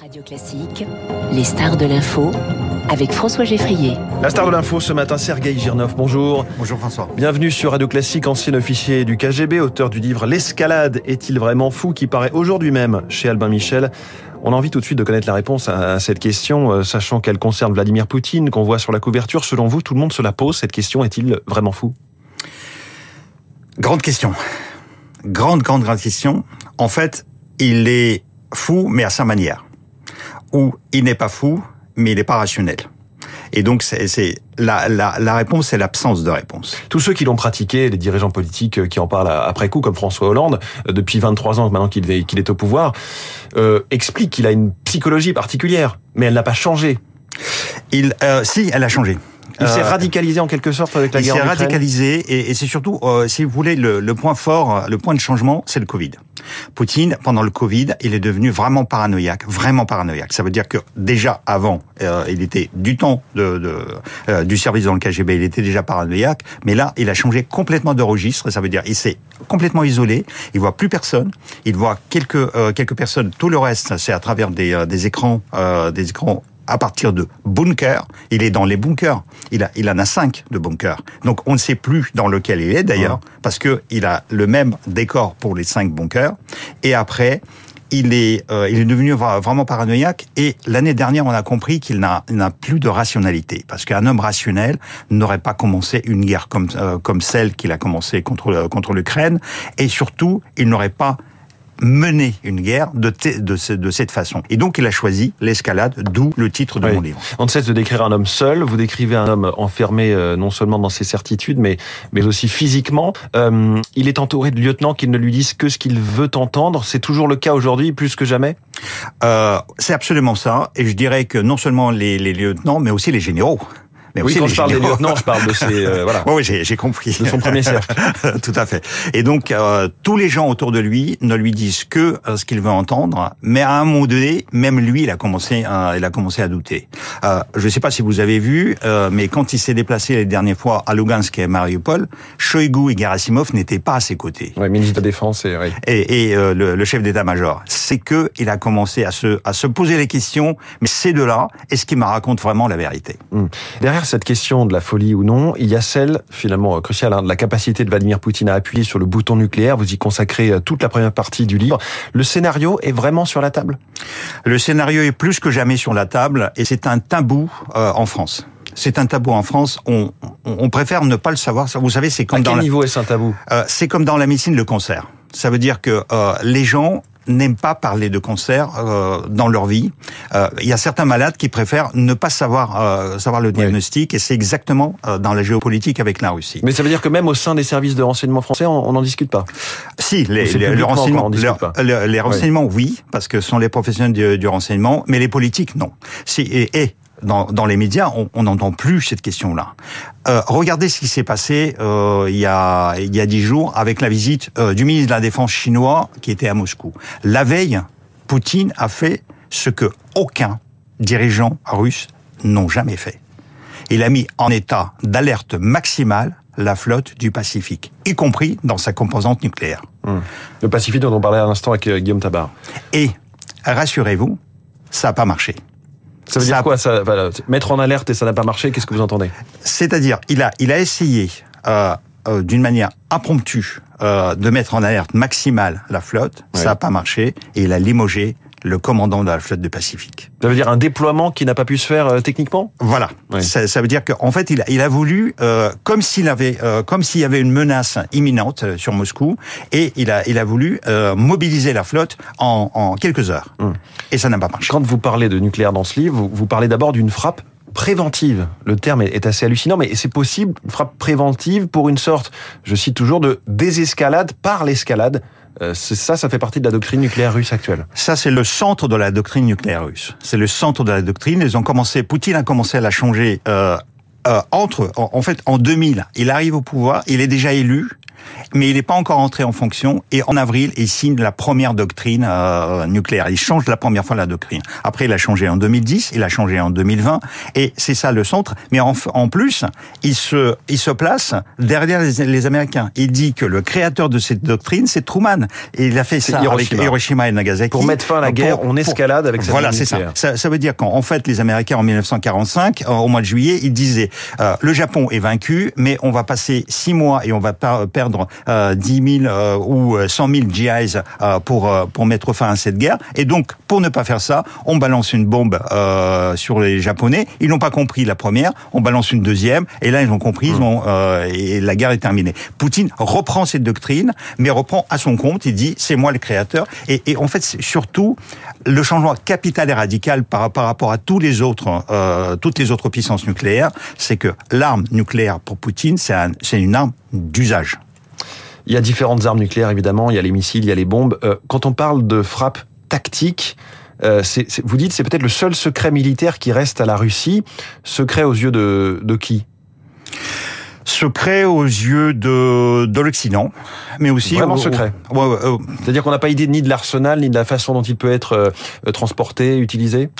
Radio Classique, les stars de l'info avec François Geffrier. La star de l'info ce matin, Sergei Girnov. Bonjour. Bonjour François. Bienvenue sur Radio Classique, ancien officier du KGB, auteur du livre L'escalade est-il vraiment fou qui paraît aujourd'hui même chez Albin Michel. On a envie tout de suite de connaître la réponse à cette question, euh, sachant qu'elle concerne Vladimir Poutine, qu'on voit sur la couverture. Selon vous, tout le monde se la pose. Cette question est-il vraiment fou? Grande question. Grande, grande, grande question. En fait, il est fou, mais à sa manière. Ou il n'est pas fou, mais il n'est pas rationnel. Et donc, c'est la, la, la, réponse, c'est l'absence de réponse. Tous ceux qui l'ont pratiqué, les dirigeants politiques qui en parlent après coup, comme François Hollande, euh, depuis 23 ans maintenant qu'il est, est au pouvoir, euh, expliquent qu'il a une psychologie particulière, mais elle n'a pas changé. Il, euh, si, elle a changé. Il s'est radicalisé en quelque sorte avec la guerre Il s'est radicalisé et, et c'est surtout, euh, si vous voulez, le, le, point fort, le point de changement, c'est le Covid. Poutine, pendant le Covid, il est devenu vraiment paranoïaque, vraiment paranoïaque. Ça veut dire que déjà avant, euh, il était du temps de, de euh, du service dans le KGB, il était déjà paranoïaque, mais là, il a changé complètement de registre. Ça veut dire, il s'est complètement isolé, il voit plus personne, il voit quelques quelques personnes. Tout le reste, c'est à travers des, des écrans, des écrans à partir de bunkers. Il est dans les bunkers. Il, a, il en a cinq de bunkers. Donc on ne sait plus dans lequel il est d'ailleurs, parce que il a le même décor pour les cinq bunkers. Et après, il est, euh, il est devenu vraiment paranoïaque. Et l'année dernière, on a compris qu'il n'a, plus de rationalité, parce qu'un homme rationnel n'aurait pas commencé une guerre comme euh, comme celle qu'il a commencé contre contre l'Ukraine, et surtout, il n'aurait pas mener une guerre de, de, de, cette façon. Et donc il a choisi l'escalade, d'où le titre de oui. mon livre. On ne cesse de décrire un homme seul, vous décrivez un homme enfermé euh, non seulement dans ses certitudes, mais, mais aussi physiquement. Euh, il est entouré de lieutenants qui ne lui disent que ce qu'il veut entendre. C'est toujours le cas aujourd'hui, plus que jamais? Euh, C'est absolument ça. Et je dirais que non seulement les, les lieutenants, mais aussi les généraux. Mais oui, quand je parle généraux. des lieutenants, je parle de ces euh, voilà. Oui, j'ai compris. De son premier cercle. Tout à fait. Et donc euh, tous les gens autour de lui ne lui disent que euh, ce qu'il veut entendre, mais à un moment donné, même lui, il a commencé, à, il a commencé à douter. Euh, je ne sais pas si vous avez vu, euh, mais quand il s'est déplacé les dernières fois à Lugansk et à Mariupol, Shoigu et Gerasimov n'étaient pas à ses côtés. Oui, ministre de la Défense et oui. et, et euh, le, le, chef d'état-major. C'est que il a commencé à se à se poser les questions. Mais ces deux-là, est-ce qu'ils me racontent vraiment la vérité hum. Derrière cette question de la folie ou non, il y a celle, finalement cruciale, hein, de la capacité de Vladimir Poutine à appuyer sur le bouton nucléaire. Vous y consacrez toute la première partie du livre. Le scénario est vraiment sur la table? Le scénario est plus que jamais sur la table et c'est un tabou euh, en France c'est un tabou en France. On, on, préfère ne pas le savoir. Vous savez, c'est comme à dans quel la... niveau est-ce un tabou? Euh, C'est comme dans la médecine le cancer. Ça veut dire que euh, les gens n'aiment pas parler de cancer euh, dans leur vie. Euh, il y a certains malades qui préfèrent ne pas savoir euh, savoir le diagnostic, oui. et c'est exactement dans la géopolitique avec la Russie. Mais ça veut dire que même au sein des services de renseignement français, on n'en discute pas. Si, les, les, le renseignement, le, les renseignements, oui, parce que ce sont les professionnels du, du renseignement, mais les politiques, non. Si, et, et dans, dans, les médias, on n'entend plus cette question-là. Euh, regardez ce qui s'est passé euh, il y a il y a dix jours avec la visite euh, du ministre de la Défense chinois qui était à Moscou. La veille, Poutine a fait ce que aucun dirigeant russe n'ont jamais fait. Il a mis en état d'alerte maximale la flotte du Pacifique, y compris dans sa composante nucléaire. Hum. Le Pacifique dont on parlait à l'instant avec Guillaume Tabar. Et rassurez-vous, ça n'a pas marché. Ça veut dire ça quoi ça, voilà, Mettre en alerte et ça n'a pas marché, qu'est-ce que vous entendez? C'est-à-dire, il a, il a essayé, euh, euh, d'une manière impromptue, euh, de mettre en alerte maximale la flotte, ouais. ça n'a pas marché, et il a limogé le commandant de la flotte du Pacifique. Ça veut dire un déploiement qui n'a pas pu se faire euh, techniquement? Voilà. Oui. Ça, ça, veut dire qu'en fait, il a, il a voulu, euh, comme s'il avait, euh, comme s'il y avait une menace imminente sur Moscou, et il a, il a voulu mobiliser la flotte en, en quelques heures. Hum. Et ça n'a pas marché. Quand vous parlez de nucléaire dans ce livre, vous, vous parlez d'abord d'une frappe préventive. Le terme est assez hallucinant, mais c'est possible, une frappe préventive pour une sorte, je cite toujours, de désescalade par l'escalade euh, ça, ça fait partie de la doctrine nucléaire russe actuelle. Ça, c'est le centre de la doctrine nucléaire russe. C'est le centre de la doctrine. Ils ont commencé, Poutine a commencé à la changer euh, euh, entre, en, fait, en 2000. Il arrive au pouvoir, il est déjà élu. Mais il n'est pas encore entré en fonction. Et en avril, il signe la première doctrine euh, nucléaire. Il change la première fois la doctrine. Après, il a changé en 2010, il a changé en 2020, et c'est ça le centre. Mais en, en, plus, il se, il se place derrière les, les, Américains. Il dit que le créateur de cette doctrine, c'est Truman. Et il a fait ça Hiroshima. avec Hiroshima et Nagasaki. Pour mettre fin à la guerre, on escalade avec cette Voilà, c'est ça. ça. ça. veut dire qu'en fait, les Américains, en 1945, au mois de juillet, ils disaient euh, le Japon est vaincu, mais on va passer six mois et on va perdre euh, 10 000 euh, ou 100 000 GIs euh, pour euh, pour mettre fin à cette guerre. Et donc, pour ne pas faire ça, on balance une bombe euh, sur les Japonais. Ils n'ont pas compris la première, on balance une deuxième, et là ils ont compris, ils ont, et la guerre est terminée. Poutine reprend cette doctrine, mais reprend à son compte. Il dit c'est moi le créateur. Et, et en fait, surtout le changement capital et radical par, par rapport à tous les autres, euh, toutes les autres puissances nucléaires, c'est que l'arme nucléaire pour Poutine, c'est un, une arme d'usage. Il y a différentes armes nucléaires, évidemment. Il y a les missiles, il y a les bombes. Euh, quand on parle de frappe tactique, euh, c'est, c'est, vous dites c'est peut-être le seul secret militaire qui reste à la Russie. Secret aux yeux de, de qui? Secret aux yeux de, de l'Occident, mais aussi vraiment au, secret. Au, ouais, ouais, C'est-à-dire qu'on n'a pas idée ni de l'arsenal ni de la façon dont il peut être euh, transporté, utilisé?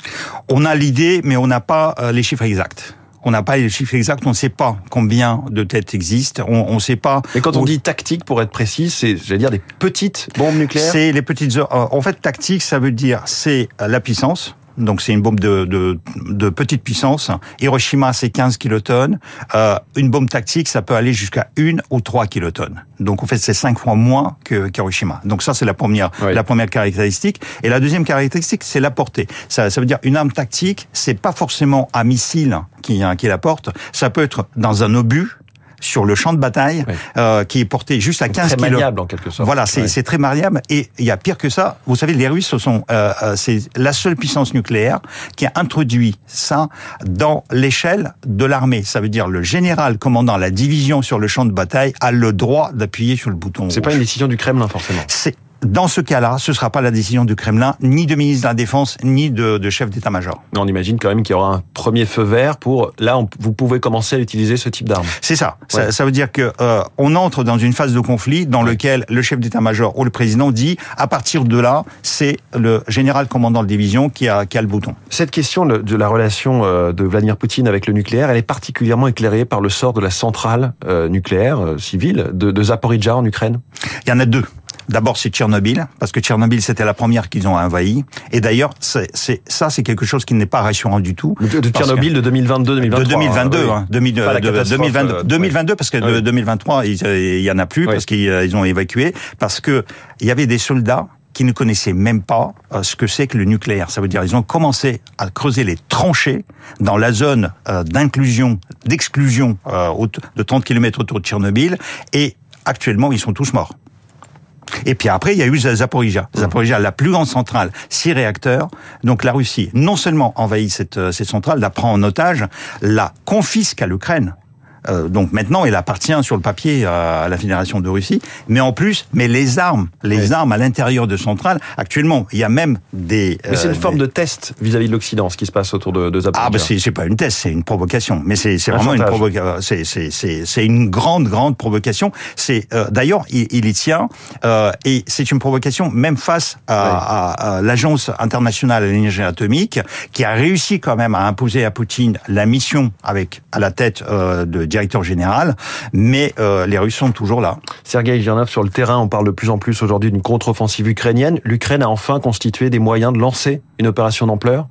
On a l'idée, mais on n'a pas euh, les chiffres exacts. On n'a pas les chiffres exacts, on ne sait pas combien de têtes existent, on ne sait pas. Et quand on dit tactique, pour être précis, c'est, j'allais dire, des petites bombes nucléaires. C'est les petites. En fait, tactique, ça veut dire c'est la puissance donc c'est une bombe de, de, de, petite puissance. Hiroshima, c'est 15 kilotonnes. Euh, une bombe tactique, ça peut aller jusqu'à une ou trois kilotonnes. Donc en fait, c'est cinq fois moins que qu'Hiroshima. Donc ça, c'est la première, oui. la première caractéristique. Et la deuxième caractéristique, c'est la portée. Ça, ça veut dire une arme tactique, c'est pas forcément un missile qui, qui la porte. Ça peut être dans un obus sur le champ de bataille oui. euh, qui est porté juste à 15 très kilos. maniable en quelque sorte. Voilà, c'est très mariable et il y a pire que ça. Vous savez, les Russes sont euh, c'est la seule puissance nucléaire qui a introduit ça dans l'échelle de l'armée. Ça veut dire le général commandant la division sur le champ de bataille a le droit d'appuyer sur le bouton. C'est pas une décision du Kremlin forcément. C'est dans ce cas-là, ce ne sera pas la décision du Kremlin, ni de ministre de la Défense, ni de, de chef d'état-major. On imagine quand même qu'il y aura un premier feu vert pour là, on, vous pouvez commencer à utiliser ce type d'arme. C'est ça. Ouais. ça. ça. veut dire que euh, on entre dans une phase de conflit dans ouais. lequel le chef d'état-major ou le président dit à partir de là, c'est le général commandant de division qui a, qui a le bouton. Cette question de la relation euh, de Vladimir Poutine avec le nucléaire, elle est particulièrement éclairée par le sort de la centrale euh, nucléaire civile de, de Zaporizhzhia en Ukraine. Il y en a deux. D'abord, c'est Tchernobyl, parce que Tchernobyl, c'était la première qu'ils ont envahi. Et d'ailleurs, c'est, ça, c'est quelque chose qui n'est pas rassurant du tout. De, de Tchernobyl de 2022, 2023. De 2022, hein, 2000, de, 2022, euh, 2022, parce que de 2023, il, il y en a plus, oui. parce qu'ils ils ont évacué, parce que il y avait des soldats qui ne connaissaient même pas euh, ce que c'est que le nucléaire. Ça veut dire ils ont commencé à creuser les tranchées dans la zone euh, d'inclusion, d'exclusion euh, de 30 km autour de Tchernobyl, et actuellement, ils sont tous morts. Et puis après, il y a eu Zaporizhia. Zaporizhia, la plus grande centrale, six réacteurs. Donc la Russie, non seulement envahit cette, cette centrale, la prend en otage, la confisque à l'Ukraine. Euh, donc maintenant, elle appartient sur le papier à la Fédération de Russie, mais en plus, mais les armes, les oui. armes à l'intérieur de centrales. Actuellement, il y a même des. Mais c'est une euh, forme des... de test vis-à-vis -vis de l'Occident, ce qui se passe autour de, de. Ah, bah c'est pas une test, c'est une provocation. Mais c'est vraiment chantage. une provocation. C'est une grande, grande provocation. C'est euh, d'ailleurs, il, il, y tient, euh, et c'est une provocation même face à, oui. à, à l'Agence internationale de l'énergie atomique, qui a réussi quand même à imposer à Poutine la mission avec à la tête de directeur général, mais euh, les Russes sont toujours là. Sergei Girnov, sur le terrain, on parle de plus en plus aujourd'hui d'une contre-offensive ukrainienne. L'Ukraine a enfin constitué des moyens de lancer une opération d'ampleur.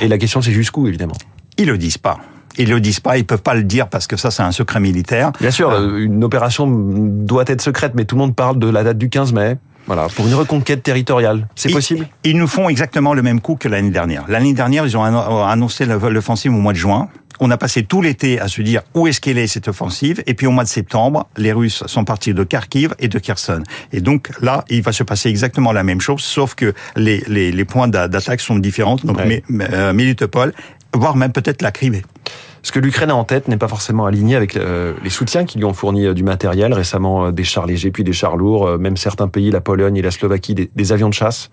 Et la question, c'est jusqu'où, évidemment? Ils le disent pas. Ils le disent pas, ils peuvent pas le dire parce que ça c'est un secret militaire. Bien sûr, euh, une opération doit être secrète, mais tout le monde parle de la date du 15 mai. Voilà, pour une reconquête territoriale. C'est possible? ils, ils nous font exactement le même coup que l'année dernière. L'année dernière, ils ont annoncé l'offensive au mois de juin. On a passé tout l'été à se dire où est-ce qu'elle est cette offensive. Et puis au mois de septembre, les Russes sont partis de Kharkiv et de Kherson. Et donc là, il va se passer exactement la même chose, sauf que les, les, les points d'attaque sont différents. Donc ouais. euh, voire même peut-être la Crimée. Ce que l'Ukraine a en tête n'est pas forcément aligné avec euh, les soutiens qui lui ont fourni euh, du matériel, récemment euh, des chars légers, puis des chars lourds, même certains pays, la Pologne et la Slovaquie, des, des avions de chasse.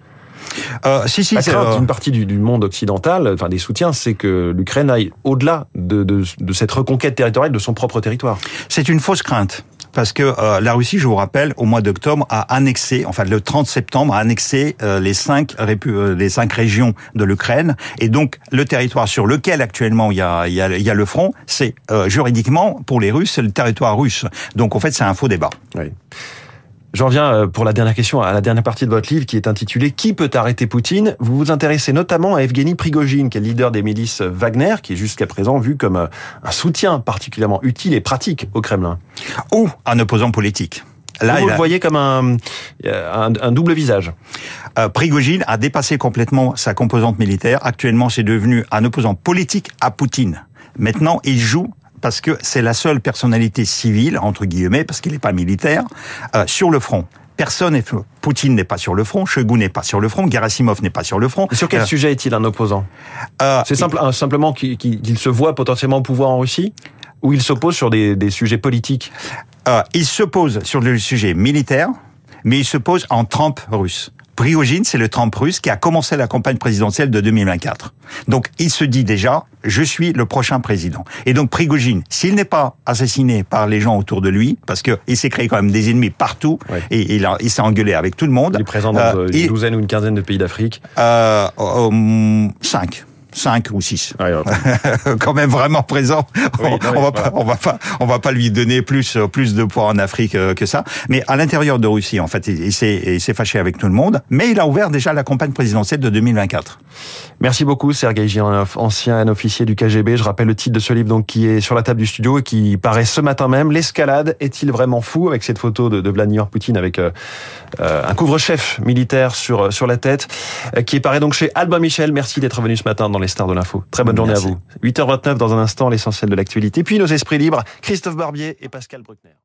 Euh, si, si, la crainte d'une partie du, du, monde occidental, enfin des soutiens, c'est que l'Ukraine aille au-delà de, de, de, cette reconquête territoriale de son propre territoire. C'est une fausse crainte. parce que euh, la Russie, je vous rappelle, au mois d'octobre a annexé, enfin le 30 septembre a annexé euh, les cinq euh, les cinq régions de l'Ukraine, et donc le territoire sur lequel actuellement il y a il y a, il y a le front, c'est juridiquement pour les Russes, c'est le territoire russe. Donc en fait, c'est un faux débat. Oui. J'en viens euh, pour la dernière question à la dernière partie de votre livre qui est intitulée Qui peut arrêter Poutine? Vous vous intéressez notamment à Evgeny Prigogine, qui est le leader des milices Wagner, qui est jusqu'à présent vu comme euh, un soutien particulièrement utile et pratique au Kremlin. Ou un opposant politique. Là, vous le voyez comme un, un, double visage. Euh, Prigogine a dépassé complètement sa composante militaire. Actuellement, c'est devenu un opposant politique à Poutine. Maintenant, il joue parce que c'est la seule personnalité civile, entre guillemets, parce qu'il n'est pas militaire, euh, sur le front. Personne n'est Poutine n'est pas sur le front, Shoigu n'est pas sur le front, Gerasimov n'est pas sur le front. sur quel euh, sujet est-il un opposant euh, C'est simple, simplement qu'il se voit potentiellement au pouvoir en Russie ou il s'oppose sur des, des, sujets politiques Il s'oppose sur le sujet militaire, mais il se pose en trempe russe. Prigogine, c'est le Trump russe qui a commencé la campagne présidentielle de 2024. Donc, il se dit déjà, je suis le prochain président. Et donc, Prigogine, s'il n'est pas assassiné par les gens autour de lui, parce que il s'est créé quand même des ennemis partout, et il, il s'est engueulé avec tout le monde. Il est présent dans euh, une douzaine ou une quinzaine de pays d'Afrique. Euh, cinq. 5 ou 6. quand même vraiment présent. on, va pas, on va pas, on va pas lui donner plus plus de poids en Afrique euh, que ça. Mais à l'intérieur de Russie, en fait, il, s'est s'est fâché avec tout le monde. Mais il a ouvert déjà la campagne présidentielle de 2024. Merci beaucoup, Sergei Gironov, ancien officier du KGB. Je rappelle le titre de ce livre donc qui est sur la table du studio et qui paraît ce matin même. L'escalade est-il vraiment fou? Avec cette photo de, de Vladimir Poutine avec euh, euh, un couvre-chef militaire sur sur la tête, qui paraît donc chez Albin Michel. Merci d'être venu ce matin dans les stars de l'info. Très bonne journée à vous. 8h29 dans un instant, l'essentiel de l'actualité. Puis nos esprits libres, Christophe Barbier et Pascal Bruckner.